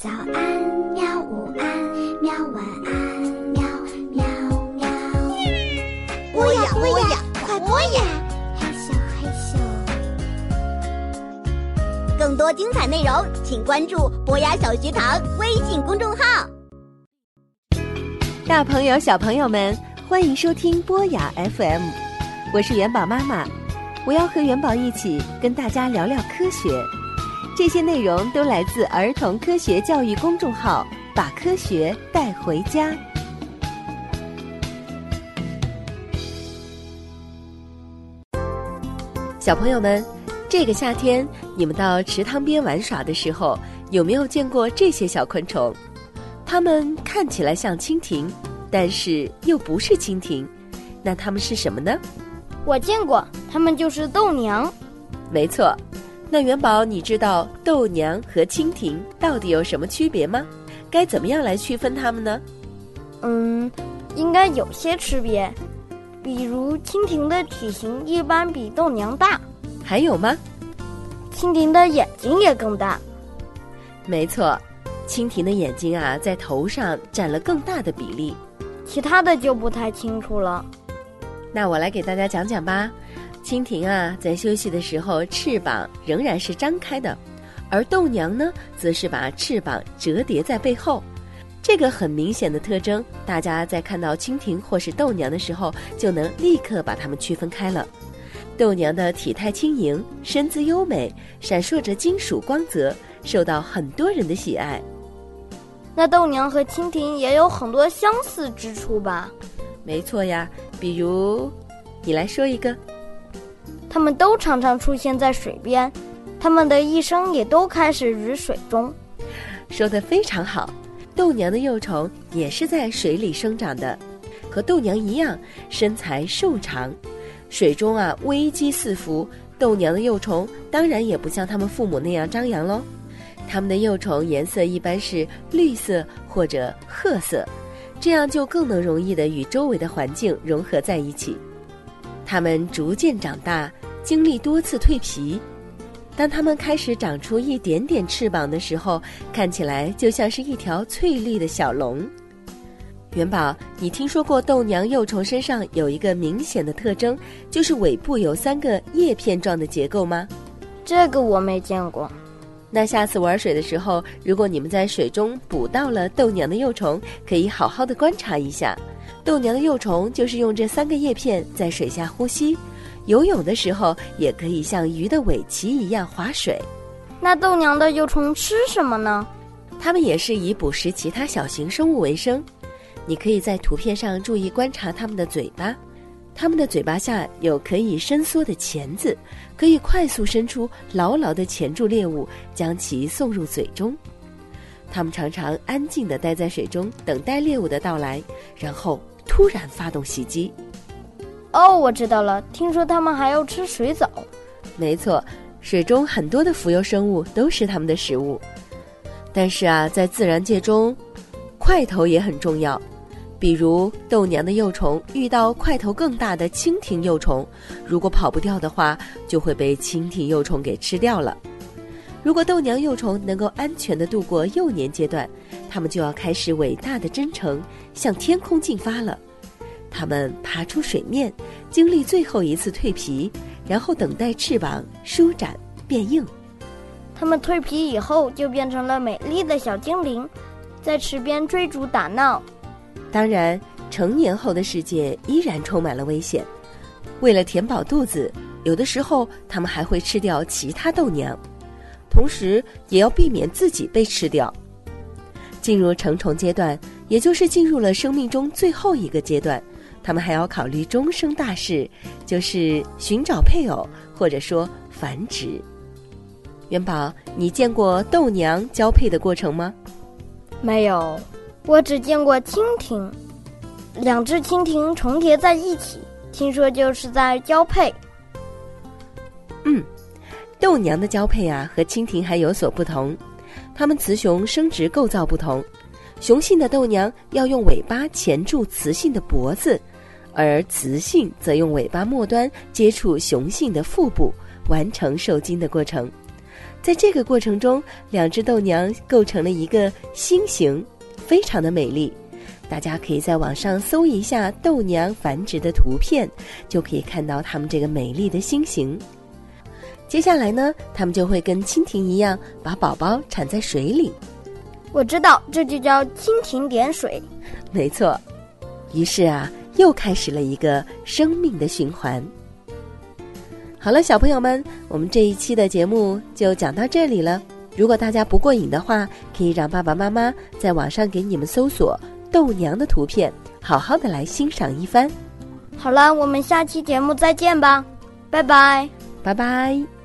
早安，喵！午安，喵！晚安，喵喵喵。播呀播呀，快播呀！害羞害羞。更多精彩内容，请关注博雅小学堂微信公众号。大朋友、小朋友们，欢迎收听博雅 FM，我是元宝妈妈，我要和元宝一起跟大家聊聊科学。这些内容都来自儿童科学教育公众号，把科学带回家。小朋友们，这个夏天你们到池塘边玩耍的时候，有没有见过这些小昆虫？它们看起来像蜻蜓，但是又不是蜻蜓，那它们是什么呢？我见过，它们就是豆娘。没错。那元宝，你知道豆娘和蜻蜓到底有什么区别吗？该怎么样来区分它们呢？嗯，应该有些区别，比如蜻蜓的体型一般比豆娘大。还有吗？蜻蜓的眼睛也更大。没错，蜻蜓的眼睛啊，在头上占了更大的比例。其他的就不太清楚了。那我来给大家讲讲吧。蜻蜓啊，在休息的时候，翅膀仍然是张开的，而豆娘呢，则是把翅膀折叠在背后。这个很明显的特征，大家在看到蜻蜓或是豆娘的时候，就能立刻把它们区分开了。豆娘的体态轻盈，身姿优美，闪烁着金属光泽，受到很多人的喜爱。那豆娘和蜻蜓也有很多相似之处吧？没错呀，比如，你来说一个。它们都常常出现在水边，它们的一生也都开始于水中。说的非常好，豆娘的幼虫也是在水里生长的，和豆娘一样，身材瘦长。水中啊，危机四伏，豆娘的幼虫当然也不像它们父母那样张扬喽。它们的幼虫颜色一般是绿色或者褐色，这样就更能容易的与周围的环境融合在一起。它们逐渐长大，经历多次蜕皮。当它们开始长出一点点翅膀的时候，看起来就像是一条翠绿的小龙。元宝，你听说过豆娘幼虫身上有一个明显的特征，就是尾部有三个叶片状的结构吗？这个我没见过。那下次玩水的时候，如果你们在水中捕到了豆娘的幼虫，可以好好的观察一下。豆娘的幼虫就是用这三个叶片在水下呼吸，游泳的时候也可以像鱼的尾鳍一样划水。那豆娘的幼虫吃什么呢？它们也是以捕食其他小型生物为生。你可以在图片上注意观察它们的嘴巴，它们的嘴巴下有可以伸缩的钳子，可以快速伸出，牢牢地钳住猎物，将其送入嘴中。它们常常安静地待在水中，等待猎物的到来，然后。突然发动袭击，哦，我知道了。听说他们还要吃水藻。没错，水中很多的浮游生物都是他们的食物。但是啊，在自然界中，块头也很重要。比如豆娘的幼虫遇到块头更大的蜻蜓幼虫，如果跑不掉的话，就会被蜻蜓幼虫给吃掉了。如果豆娘幼虫能够安全的度过幼年阶段，它们就要开始伟大的征程，向天空进发了。它们爬出水面，经历最后一次蜕皮，然后等待翅膀舒展变硬。它们蜕皮以后就变成了美丽的小精灵，在池边追逐打闹。当然，成年后的世界依然充满了危险。为了填饱肚子，有的时候它们还会吃掉其他豆娘，同时也要避免自己被吃掉。进入成虫阶段，也就是进入了生命中最后一个阶段。他们还要考虑终生大事，就是寻找配偶，或者说繁殖。元宝，你见过豆娘交配的过程吗？没有，我只见过蜻蜓，两只蜻蜓重叠在一起，听说就是在交配。嗯，豆娘的交配啊，和蜻蜓还有所不同，它们雌雄生殖构造不同。雄性的豆娘要用尾巴钳住雌性的脖子，而雌性则用尾巴末端接触雄性的腹部，完成受精的过程。在这个过程中，两只豆娘构成了一个心形，非常的美丽。大家可以在网上搜一下豆娘繁殖的图片，就可以看到它们这个美丽的心形。接下来呢，它们就会跟蜻蜓一样，把宝宝产在水里。我知道，这就叫蜻蜓点水。没错。于是啊，又开始了一个生命的循环。好了，小朋友们，我们这一期的节目就讲到这里了。如果大家不过瘾的话，可以让爸爸妈妈在网上给你们搜索豆娘的图片，好好的来欣赏一番。好了，我们下期节目再见吧，拜拜，拜拜。